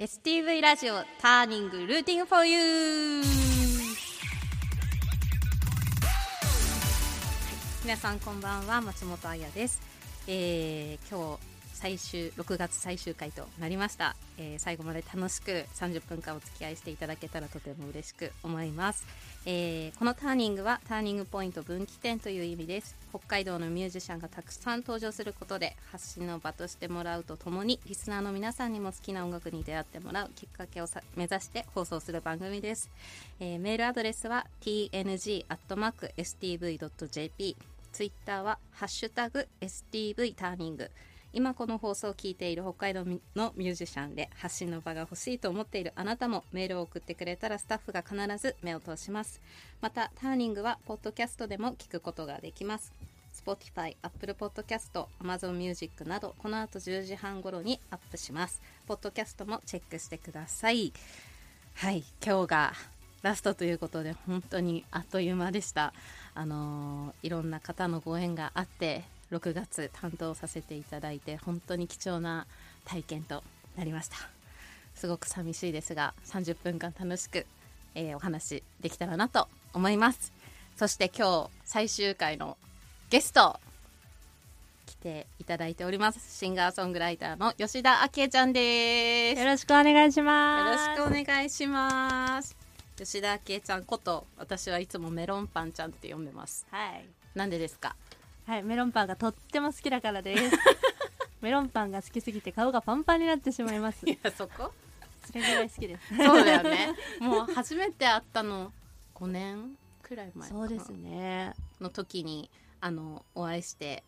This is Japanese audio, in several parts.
STV ラジオターニングルーティングフォーユー皆さんこんばんは松本彩です、えー、今日最終6月最終回となりました、えー、最後まで楽しく30分間お付き合いしていただけたらとても嬉しく思います、えー、このターニングはターニングポイント分岐点という意味です。北海道のミュージシャンがたくさん登場することで発信の場としてもらうとともにリスナーの皆さんにも好きな音楽に出会ってもらうきっかけを目指して放送する番組です、えー、メールアドレスは tng.stv.jp ツイッターはハッシュタグ STV ターニング今この放送を聞いている北海道のミュージシャンで発信の場が欲しいと思っているあなたもメールを送ってくれたらスタッフが必ず目を通します。またターニングはポッドキャストでも聞くことができます。Spotify、Apple Podcast、Amazon Music などこの後10時半頃にアップします。ポッドキャストもチェックしてください。はい今日がラストということで本当にあっという間でした。あのー、いろんな方のご縁があって6月担当させていただいて本当に貴重な体験となりました。すごく寂しいですが30分間楽しく、えー、お話できたらなと思います。そして今日最終回のゲスト来ていただいておりますシンガーソングライターの吉田明恵ちゃんです。よろしくお願いします。よろしくお願いします。吉田明恵ちゃんこと私はいつもメロンパンちゃんって呼んでます。はい。なんでですか？はいメロンパンがとっても好きだからです。メロンパンが好きすぎて顔がパンパンになってしまいます。いやそこ？それぐらい好きです。そうだよね。もう初めて会ったの5年くらい前そうですね。の時にあのお会いして。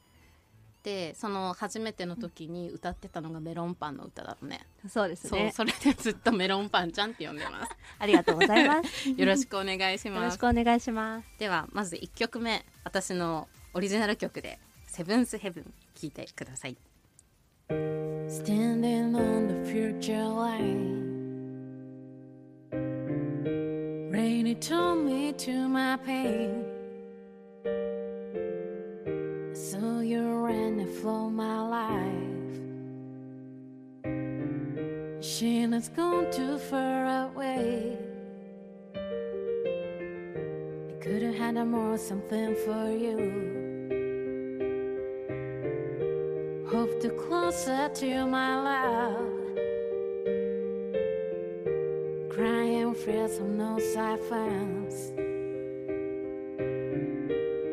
でその初めての時に歌ってたのがメロンパンの歌だね。そうですね。それでずっとメロンパンちゃんって呼んでます。ありがとうございます。よろしくお願いします。よろしくお願いします。ではまず1曲目。私のオリジナル曲で「セブンスヘブン」聴いてください Standing on the future line Rainy told me to my pain So you ran and flow my life She has gone too far away I could have had a more something for you Hope to closer to my love. Crying fears of no silence.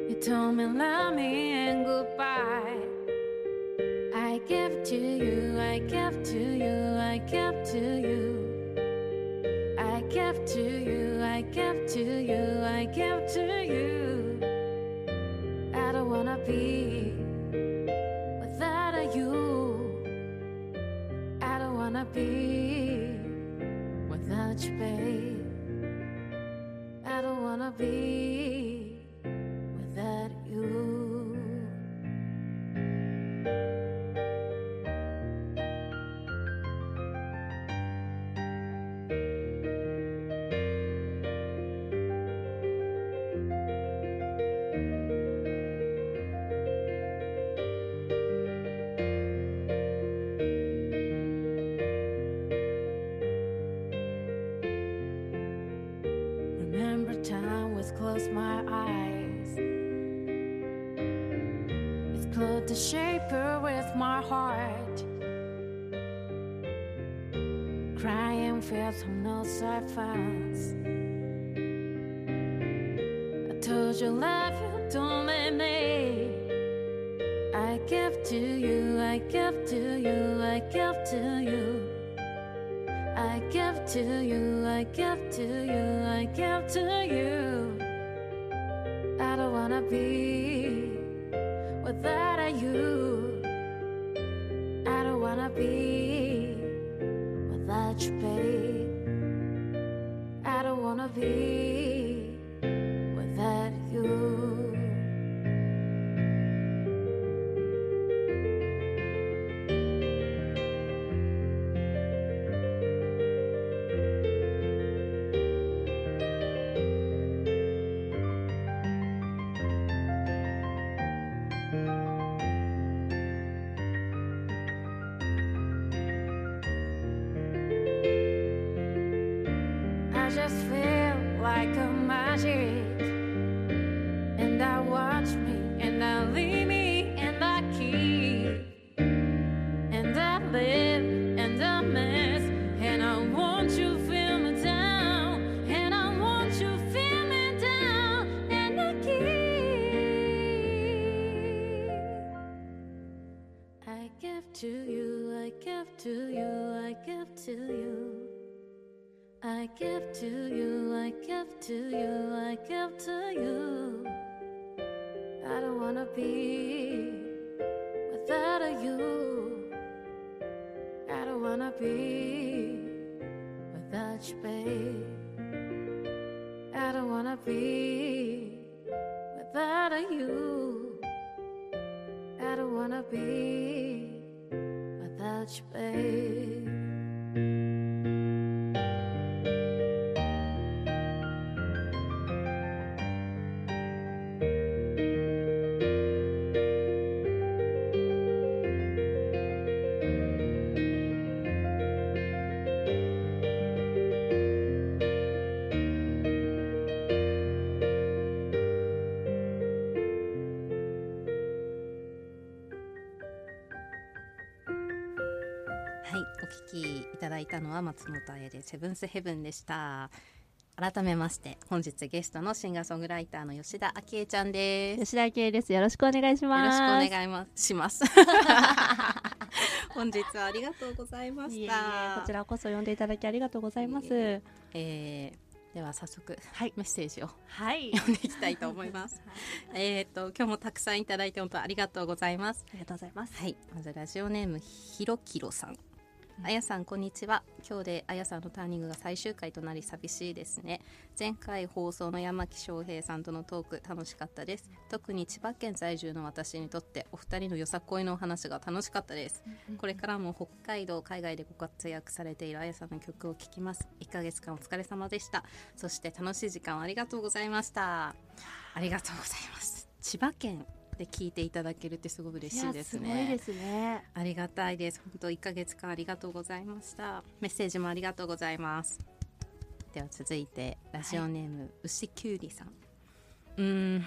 You told me love me and goodbye. I give to you, I give to you, I give to you. I give to you, I give to you, I give to you. I don't wanna be be without you, babe. I don't wanna be Crying fears from no silence. I told you love you, don't let me. I give to you, I give to you, I give to you. I give to you, I give to you, I give to you. Be give to you, I give to you, I give to you. I give to you, I give to you, I give to you. I don't wanna be without a you. I don't wanna be without you, babe. I don't wanna be without a you. I don't wanna be without you, babe. はい、お聞きいただいたのは松本彩でセブンスヘブンでした。改めまして本日ゲストのシンガーソングライターの吉田昭恵ちゃんです。よ吉田圭です。よろしくお願いしろます。しくお願いまします。本日はありがとうございました。いえいえこちらこそ呼んでいただきありがとうございます。えーでは早速、はいメッセージをはい。読んでいきたいと思います。えっと今日もたくさんいただいて本当ありがとうございます。ありがとうございます。はい、まずラジオネームひろきろさん。あやさんこんにちは。今日であやさんのターニングが最終回となり寂しいですね。前回放送の山木翔平さんとのトーク楽しかったです。特に千葉県在住の私にとってお二人のよさこいのお話が楽しかったです。これからも北海道海外でご活躍されているあやさんの曲を聴きます。1ヶ月間お疲れ様でした。そして楽しい時間をありがとうございました。ありがとうございます。千葉県で聞いていただけるってすごく嬉しいですねいやすごいですね。ありがたいです。本当1ヶ月間ありがとうございました。メッセージもありがとうございます。では続いてラジオネーム、牛きゅうりさん。うーん。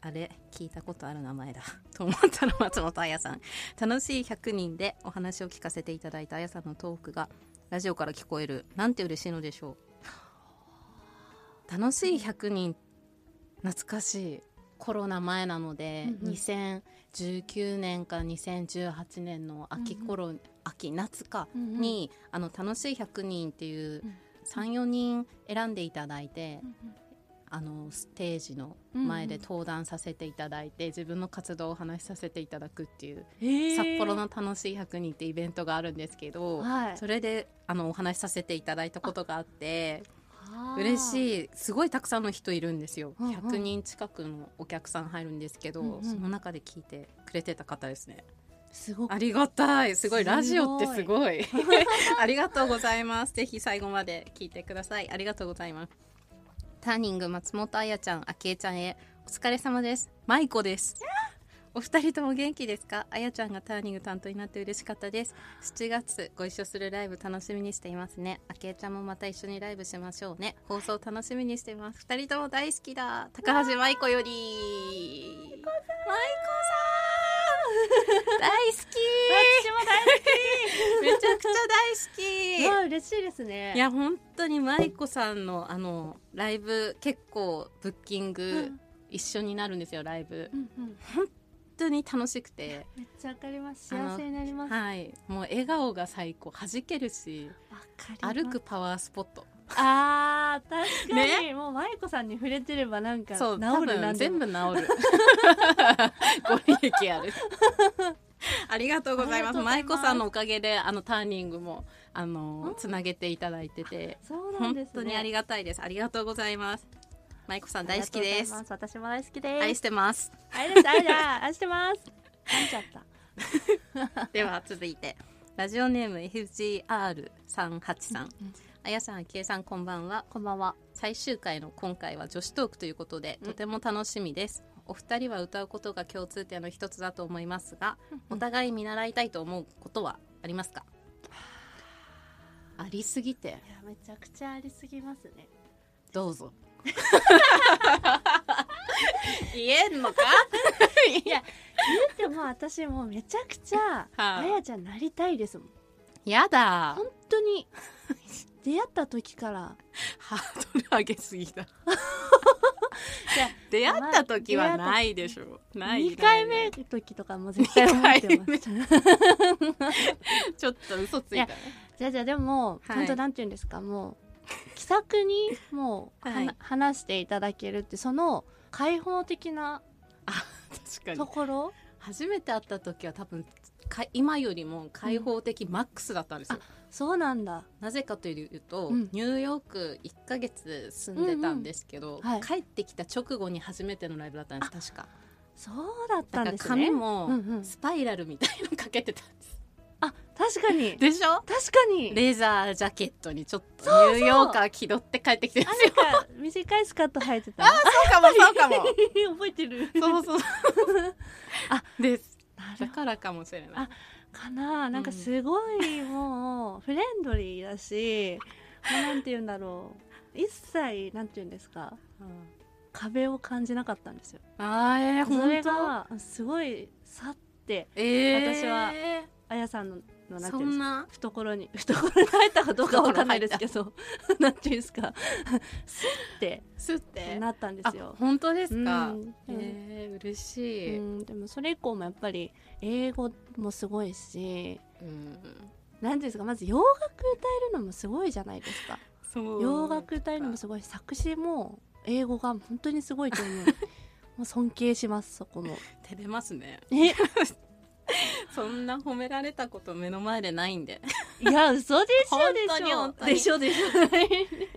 あれ聞いたことある名前だ と思ったら松本彩さん楽しい100人でお話を聞かせていただいた彩さんのトークがラジオから聞こえるなんて嬉しいのでしょう楽しい100人懐かしいコロナ前なので、うんうん。2019年か2018年の秋頃、秋夏かうんうん。に、あの楽しい100人っていううん。34人選んでいただいて、あのステージの前で登壇させていただいて、自分の活動をお話しさせていただくっていう、札幌の楽しい100人ってイベントがあるんですけど、はい。それであのお話しさせていただいたことがあってい。嬉しい。すごいたくさんの人いるんですよ、うんうん。100人近くのお客さん入るんですけど、うんうん。その中で聞いてくれてた方ですね。すごく。ありがたい。すごい。ラジオってすごい。ありがとうございます。ぜひ最後まで聞いてください。ありがとうございます。ターニング松本彩ちゃんあきえちゃんへ。お疲れ様です。マイコですお二人とも元気ですか？あやちゃんがターニング担当になって嬉しかったです。7月ご一緒するライブ楽しみにしていますね。あきえちゃんもまた一緒にライブしましょうね。放送楽しみにしています。二人とも大好きだ。高橋舞子より。舞子さん。大好き。私も大好めちゃくちゃ大き。わ好あ嬉しいですね。きいや本当に舞子さんのあのライブ結構ブッキングうん。一緒になるんですよライブ。うんうん。本当に楽しくて。めっちゃわかります。幸せになります。わはい。もう笑顔が最高。弾けるし。歩く。パワースポット。ああ確かに、ね？もう舞子さんに触れてればなんか治るそう多なんでも。分全部治る。ご利益ある。ありがとうございます。舞子さんのおかげであのターニングもあのつなげていただいてて。そうなん本ですね。当にありがたいです。ありがとうございます舞子さん大好きです私も大好きです。愛してます愛です。愛だ。愛してます。噛んじゃった。では続いてラジオネーム FGR383 あやさんあきえさんこんばんはこんばんは。最終回の今回は女子トークということでとても楽しみです、お二人は歌うことが共通点の一つだと思いますが、お互い見習いたいと思うことはありますか？ありすぎていやめちゃくちゃありすぎますね。どうぞ 言えんのか？いや言っても私もうめちゃくちゃはあ。あやちゃんなりたいですもん。やだ。本当に。出会った時から。ハードル上げすぎだ。出会った時はないでしょ。ない2回目の時とかも絶対思ってます。ちょっと嘘ついたね。じゃあじゃあでも、はい。本当なんて言うんですか？もう気さくにもう、はい。話していただけるってその開放的なところ？初めて会った時は多分か今よりも開放的マックスだったんですよ、そうなんだ。なぜかというと、うん。ニューヨーク1ヶ月住んでたんですけど、うんはい帰ってきた直後に初めてのライブだったんです確かそうだったん。ですね髪もうんうんスパイラルみたい。のかけてたんです、あ確かに。でしょ？確かに。レザージャケットにちょっとニューヨーカー気取って帰ってきてるんあですよ短いスカート履いてた。そうかもそうかも。覚えてる。そうそう あです。だからかもしれない。あどかな。なんかすごいもうフレンドリーだしなんて言うんだろう。一切なんて言うんですか。うん。壁を感じなかったんですよ。あーえー、それ本当がすごいさってえー、私はあやさんののなんていうんですか懐に 懐に入ったかどうかわかんないですけど なんていうんですか？スッて。すって？なったんであすよ。本当ですか、うん。えー、嬉しい、うん、でもそれ以降もやっぱり英語もすごいしうん。なんていうんですか？まず洋楽歌えるのもすごいじゃないですか。洋楽歌えるのもすごい作詞も英語が本当にすごいと思う。もう尊敬しますそこも。照れますね。え？そんな褒められたこと目の前でないんで。いや嘘でしょ本でしょ。でしょでしょ。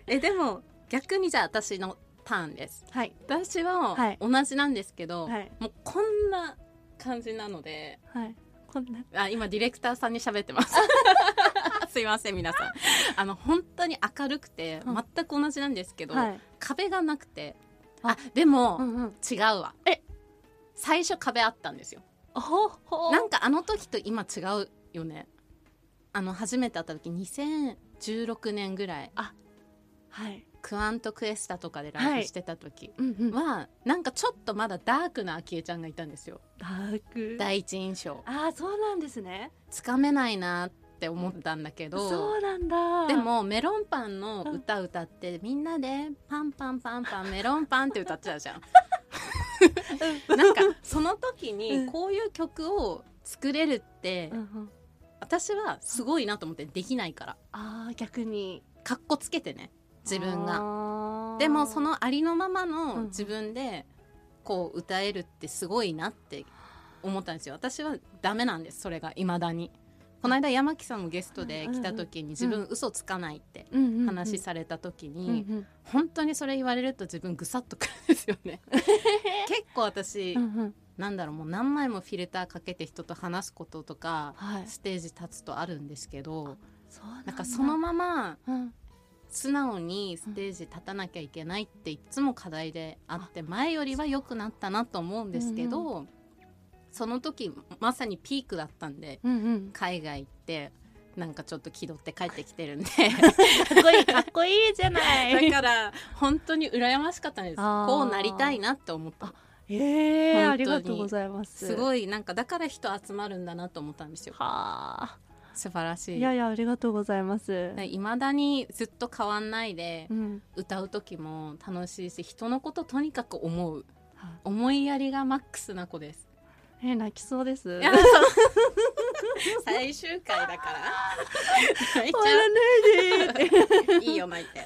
えでも逆にじゃあ私のターンです。はい。私ははい。同じなんですけど、はい。もうこんな感じなのではい。こんな。あ今ディレクターさんに喋ってます。すいません皆さん。あの本当に明るくてうん。全く同じなんですけど、はい。壁がなくて。あ。あでも、うんうん。違うわ。え。最初壁あったんですよなんかあの時と今違うよね。あの初めて会った時2016年ぐらい。はい。クワントクエスタとかでライブしてた時うんうん。は、なんかちょっとまだダークな昭恵ちゃんがいたんですよ。ダーク。第一印象。ああそうなんですね。つかめないなって思ったんだけど。そうなんだ。でもメロンパンの歌歌ってみんなでパンパンパンパンメロンパンって歌ってたじゃん なんかその時にこういう曲を作れるってうんうん。私はすごいなと思ってできないから。ああ逆に。かっこつけてね自分が。がでもそのありのままの自分でこう歌えるってすごいなって思ったんですよ。私はダメなんですそれがいまだにこの間山木さんもゲストで来た時に自分嘘つかないって話された時うんにうん。本当にそれ言われると自分ぐさっとくるんですよね。結構私なんだろうもう何枚もフィルターかけて人と話すこととかはい。ステージ立つとあるんですけどなんかそのままうん。素直にステージ立たなきゃいけないっていつも課題であって前よりは良くなったなと思うんですけど、その時まさにピークだったんでうんうん。海外行ってなんかちょっと気取って帰ってきてるんで。かっこいいかっこいいじゃない。だから本当に羨ましかったんです。こうなりたいなって思った。ええ本当に。ありがとうございます。すごいなんかだから人集まるんだなと思ったんですよ。はあ。素晴らしい。いやいやありがとうございます。いまだにずっと変わんないでうん。歌う時も楽しいし人のこととにかく思う。は思いやりがマックスな子ですえ泣きそうです。最終回だから。泣いちゃ終わらないでういいよ泣いて。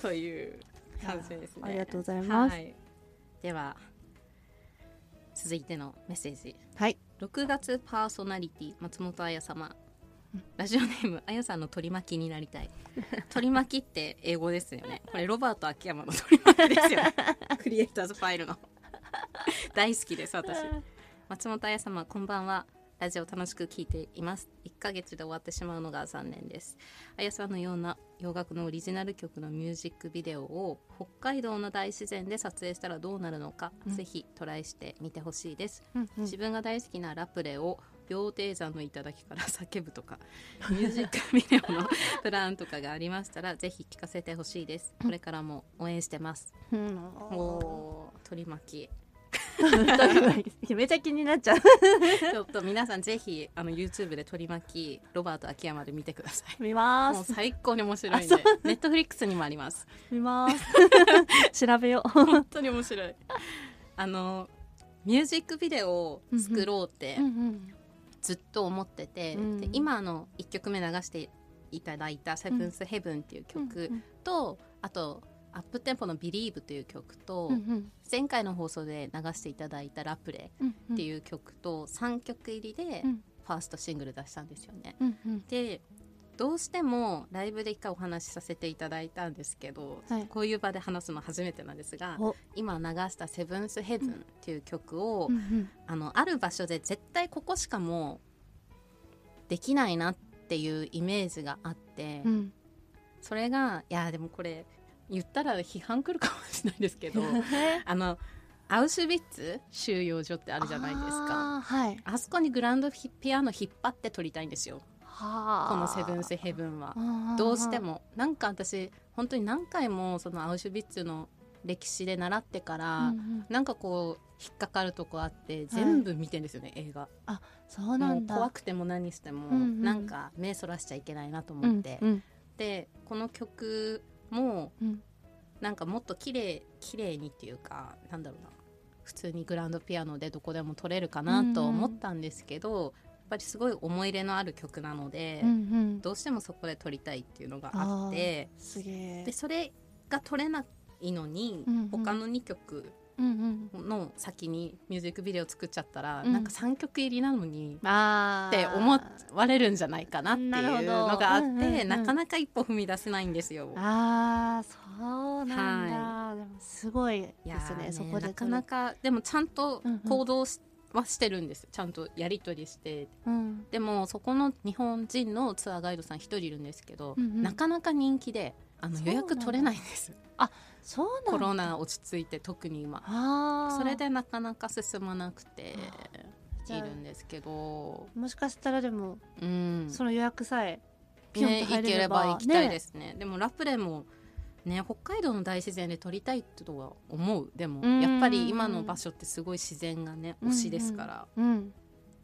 という感じですね。ありがとうございます。はい、では続いてのメッセージ。はい。6月パーソナリティ松本彩様。ラジオネームあやさんの取り巻きになりたい。取り巻きって英語ですよね。これロバート秋山の取り巻きですよね。クリエイターズファイルの大好きです私。松本彩様こんばんは。ラジオ楽しく聞いています。1ヶ月で終わってしまうのが残念です。あやさんのような洋楽のオリジナル曲のミュージックビデオを北海道の大自然で撮影したらどうなるのか、うん。ぜひトライしてみてほしいです。うんうん。自分が大好きなラプレを羊蹄山の頂から叫ぶとか ミュージックビデオのプランとかがありましたらぜひ聞かせてほしいです。これからも応援してます。うん。おー取り巻めっちゃ気になっちゃう。きちょっと皆さんぜひあの YouTube で取り巻きロバート秋山で見てください。見まもうす最高に面白いんで。ネットフリックスにもあります。見ます。調べよう。本当に面白い。あのミュージックビデオを作ろうってうんずっと思ってて、うん。で今あの1曲目流していただいた「セブンスヘブンっていう曲と、あとアップテンポの「Believe」という曲と、うんうん。前回の放送で流していただいた「ラプレうんっていう曲と3曲入りでうん。ファーストシングル出したんですよね。うんうん。でどうしてもライブで一回お話しさせていただいたんですけど、はい。こういう場で話すの初めてなんですがお。今流した「セブンスヘブンっていう曲を、うんうん。あのある場所で絶対ここしかもうできないなっていうイメージがあって、うん。それがいやでもこれ言ったら批判来るかもしれないですけど あのアウシュビッツ収容所ってあるじゃないですか。あーはい。あそこにグランドピアノ引っ張って撮りたいんですよ。はあ。この「セブンスヘブンは。どうしても。なんか私本当に何回もそのアウシュビッツの歴史で習ってから、うんうん。なんかこう引っかかるとこあって全部見てんですよね、映画。そうなんだ。怖くても何しても、うんうんなんか目そらしちゃいけないなとうん思って、うん。でこの曲もうん。なんかもっと綺麗綺麗にっていうかなんだろうな。普通にグランドピアノでどこでも撮れるかなと思ったんですけど、やっぱりすごい思い入れのある曲なので、うんうん。どうしてもそこで撮りたいっていうのがあってでそれが撮れないのに、うんうん。他の2曲うんうんの先にミュージックビデオ作っちゃったら、うん。なんか3曲入りなのにって思われるんじゃないかなっていうのがあって、うんうんうんなかなか一歩踏み出せないんですよ。あーそうなんだ、でもすごいですね。そこでなかなかでもちゃんとうんうん。行動しはしてるんですちゃんとやり取りして。うん。でもそこの日本人のツアーガイドさん一人いるんですけど、うんうん。なかなか人気であの予約取れないんです。そうなコロナ落ち着いて特に今。それでなかなか進まなくているんですけど、もしかしたらでも、うん、その予約さえピヨンね、と入行けれれればば行きたいですね。でもラプレもね北海道の大自然で撮りたいとは思う。でもうん。やっぱり今の場所ってすごい自然がね推しですから、うん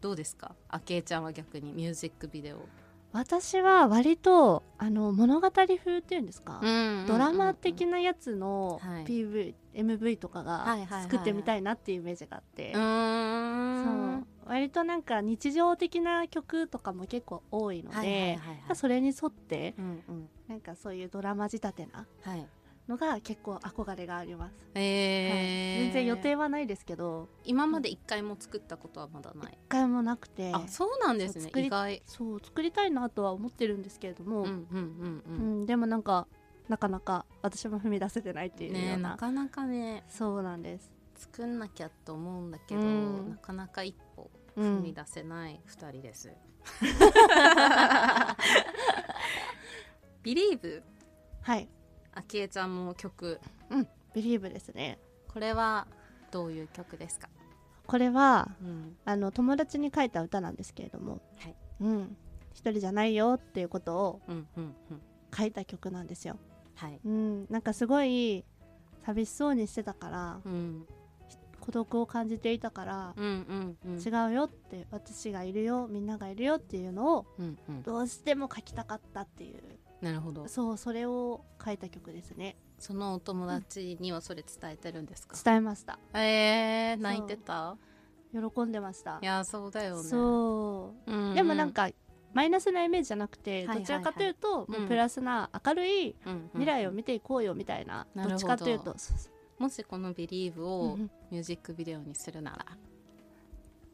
どうですかあけいちゃんは逆にミュージックビデオ、私は割とあの物語風っていうんですか、んドラマ的なやつのはい。PV、MV とかが作ってみたいなっていうイメージがあって、そう。割となんか日常的な曲とかも結構多いので、はいはいはいはい。それに沿ってうんうん。なんかそういうドラマ仕立てなはいのが結構憧れがあります、えー。はい。全然予定はないですけど。今まで一回も作ったことはまだない、一回もなくて。あそうなんですね。意外。そう作りたいなとは思ってるんですけれど。も、うんうんうんううんんでもなんかなかなか私も踏み出せてないっていうよねうな。なかなかね。そうなんです、作んなきゃと思うんだけど、うん。なかなか一歩う踏みん、出せない二人です。Believe はいあきえちゃんも曲「Believe」ですね。これはどういう曲ですか、これはうん、あの友達に書いた歌なんですけれども、はい。うん、一人じゃないよっていうことをうんうんうん。書いた曲なんですよ、はい、うん、なんかすごい寂しそうにしてたからうん、孤独を感じていたから、うんうんうん。違うよって私がいるよみんながいるよっていうのをうんうん。どうしても書きたかったっていう。なるほど。そうそれを書いた曲ですね。そのお友達にはそれ伝えてるんですか、伝えました。えー、泣いてた？喜んでました。いやそうだよね。そう。うんうん。でもなんかマイナスなイメージじゃなくて、はいはいはい。どちらかというと、うん。もうプラスな明るいうんうん。未来を見ていこうよみたいな、なるほど。どっちかというともしこの「Believe」うをんミュージックビデオにするなら、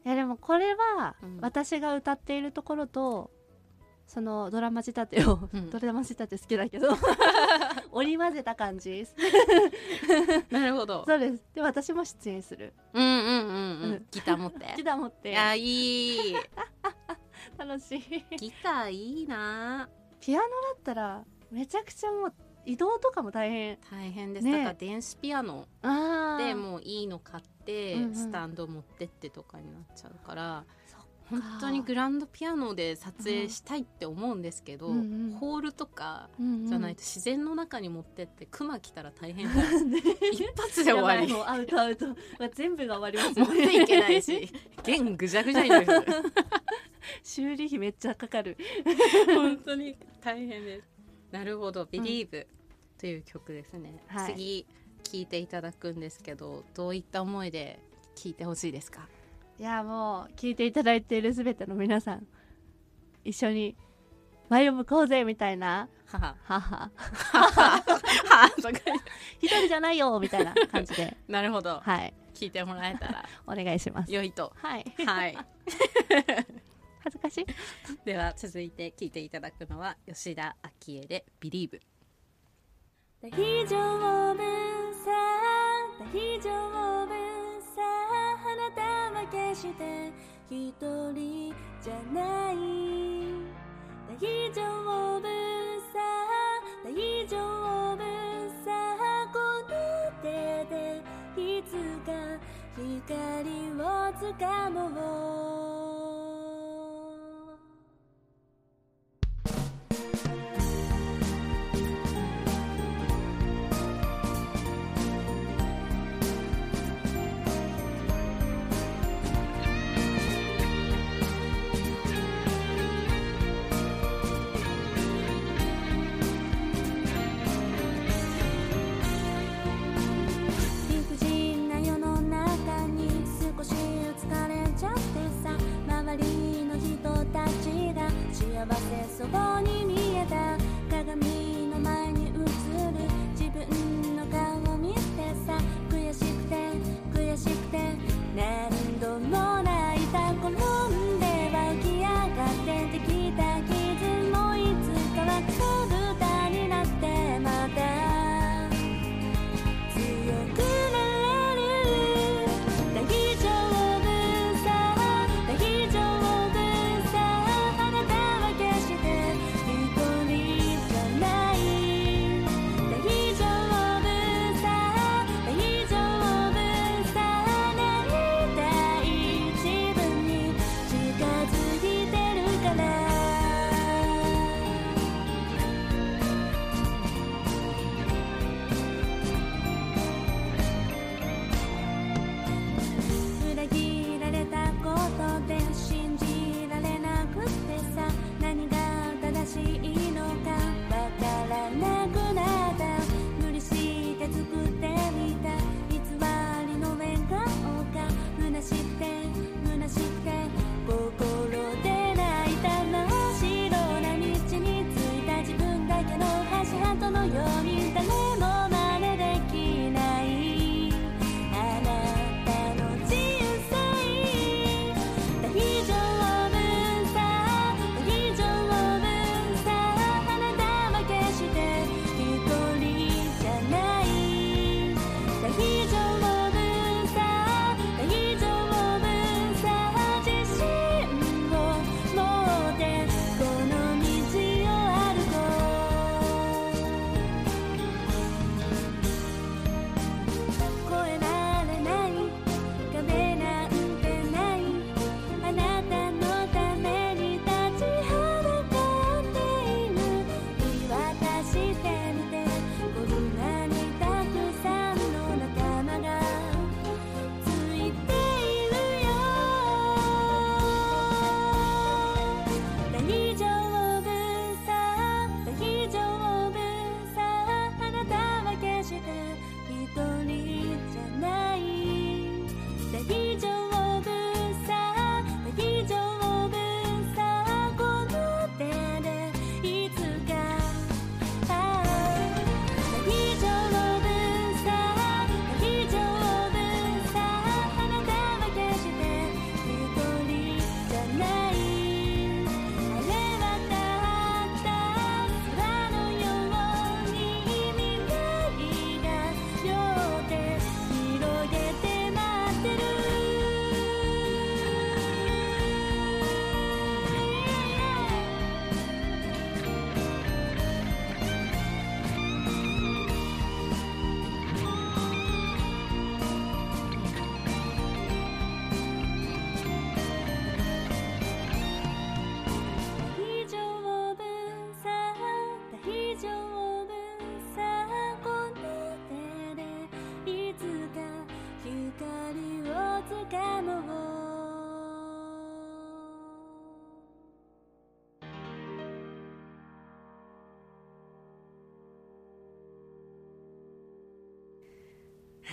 いやでもこれはうん。私が歌っているところとそのドラマ仕立てを、うん。ドラマ仕立て好きだけど 織り交ぜた感じ。なるほど。そうです。で私も出演する。うんうんうんううんん。ギター持って。ギター持って。いやいい。楽しい。ギターいいな。ピアノだったらめちゃくちゃもう移動とかも大変。大変です、ね。だから電子ピアノあでもういいの買って、うんうん。スタンド持ってってとかになっちゃうから本当にグランドピアノで撮影したいって思うんですけど、うんうん。ホールとかじゃないと自然の中に持ってってクマ来たら大変。だ 一発で終わり。もうアウトアウト、まあ、全部が終わりますね。っていけないし弦ぐじゃぐじゃになる。修理費めっちゃかかる。本当に大変です。なるほど「Believe、という曲ですね、はい。次聴いていただくんですけどどういった思いで聴いてほしいですか？いやもう聞いていただいているすべての皆さん一緒に前を向こうぜみたいな。母母はとか 一人じゃないよみたいな感じで。なるほど。はい。聞いてもらえたら。お願いします。良いと。はい。はい。恥ずかしい。では続いて聴いていただくのは吉田昭恵で「Believe 大丈夫？さ大丈夫？さあなたは決して一人じゃない大丈夫？さ大丈夫？さこの手でいつか光をつかもう幸せそこに見えた鏡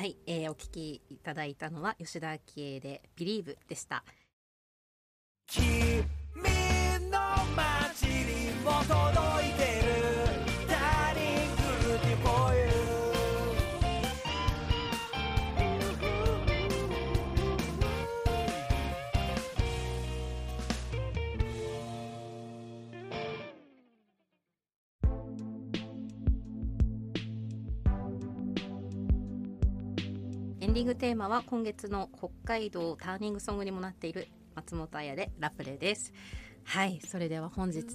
はい、えー、お聞きいただいたのは吉田明恵で「Believe」でした。君の街に戻ろう。エンディングテーマは今月の北海道ターニングソングにもなっている松本彩でラプレです。はいそれでは本日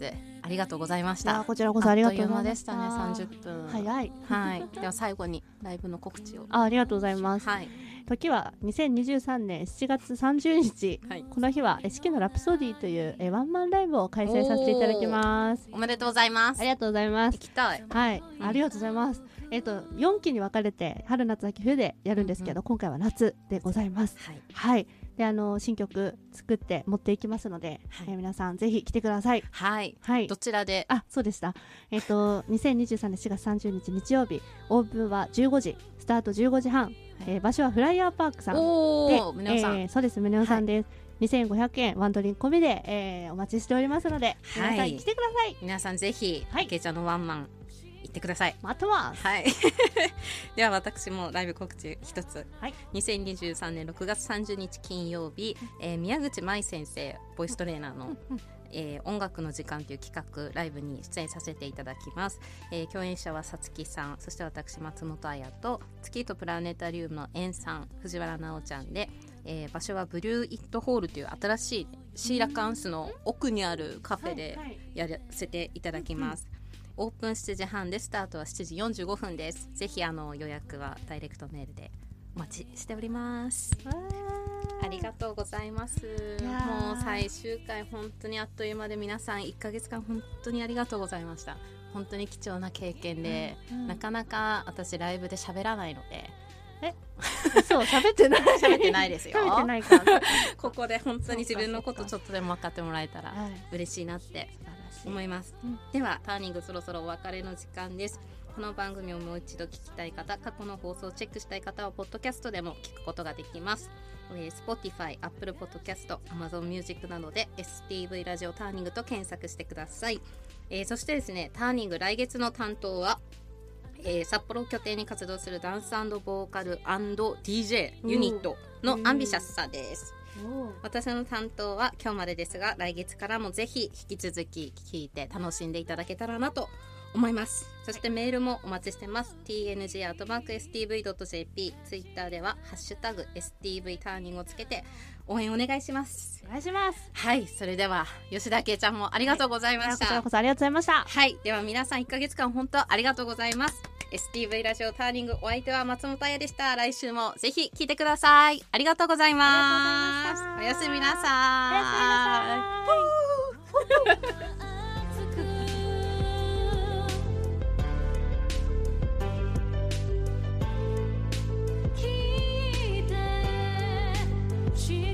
ありがとうございました。こちらこそありがとうございました。ね30分。早い。はい。では最後にライブの告知を。あありがとうございます、はい時は2023年7月30日。はい。この日は SK のラプソディというえワンマンライブを開催させていただきます。おめでとうございます。ありがとうございます。行きたい。はい、ありがとうございます。えっ、と4期に分かれて春夏秋冬でやるんですけど、今回は夏でございます。はい。はい。であの新曲作って持っていきますので、はい。えー皆さんぜひ来てください。はい。はい。ど。ちらで？あ、そうでした。えっ、と2023年4月30日日曜日、オープンは15時、スタート15時半、えー場所はフライヤーパークさん。で、おお宗男さん、えーそうです、宗男さんです。2500円ワンドリンク込みで、えーお待ちしておりますので、皆さはいん来てください。皆さんぜひ、はい。けいちゃんのワンマン行ってください。待ってます。はい。では私もライブ告知一つ、はい。2023年6月30日金曜日、えー宮口舞先生ボイストレーナーのえー音楽の時間という企画ライブに出演させていただきます、えー共演者はさつきさんそして私松本彩と月とプラネタリウムのエンさん藤原奈緒ちゃんで、えー場所はブルーイットホールという新しいシーラカンスの奥にあるカフェでやらせていただきます、オープン7時半でスタートは7時45分です。ぜひあの予約はダイレクトメールでお待ちしておりますありがとうございます。もう最終回本当にあっという間で皆さん1ヶ月間本当にありがとうございました。本当に貴重な経験で、うんなかなか私ライブで喋らないので。そう喋ってない。喋ってないですよ。ここで本当に自分のことちょっとでも分かってもらえたらはい。嬉しいなって思います、うん。ではターニングそろそろお別れの時間です。この番組をもう一度聞きたい方過去の放送をチェックしたい方はポッドキャストでも聞くことができます、えー、Spotify、Apple Podcast、Amazon Music などで STV ラジオターニングと検索してください、えーそしてですねターニング来月の担当はえー札幌を拠点に活動するダンスボーカル &DJ ユニットのアンビシャスさです、私の担当は今日までですが来月からもぜひ引き続き聞いて楽しんでいただけたらなと思いますそしてメールもお待ちしてます。tng.stv.jp ツイッターでは「ハッシュタグ #stv ターニング」をつけて応援お願いします。お願いします。はいそれでは吉田圭ちゃんもありがとうございまこした、ちらこそありがとうございました。はいでは皆さん1ヶ月間本当ありがとうございます。STV ラジオターニングお相手は松本彩でした。来週もぜひ聞いてください。ありがとうございます。おやすみなさおやすみなさい she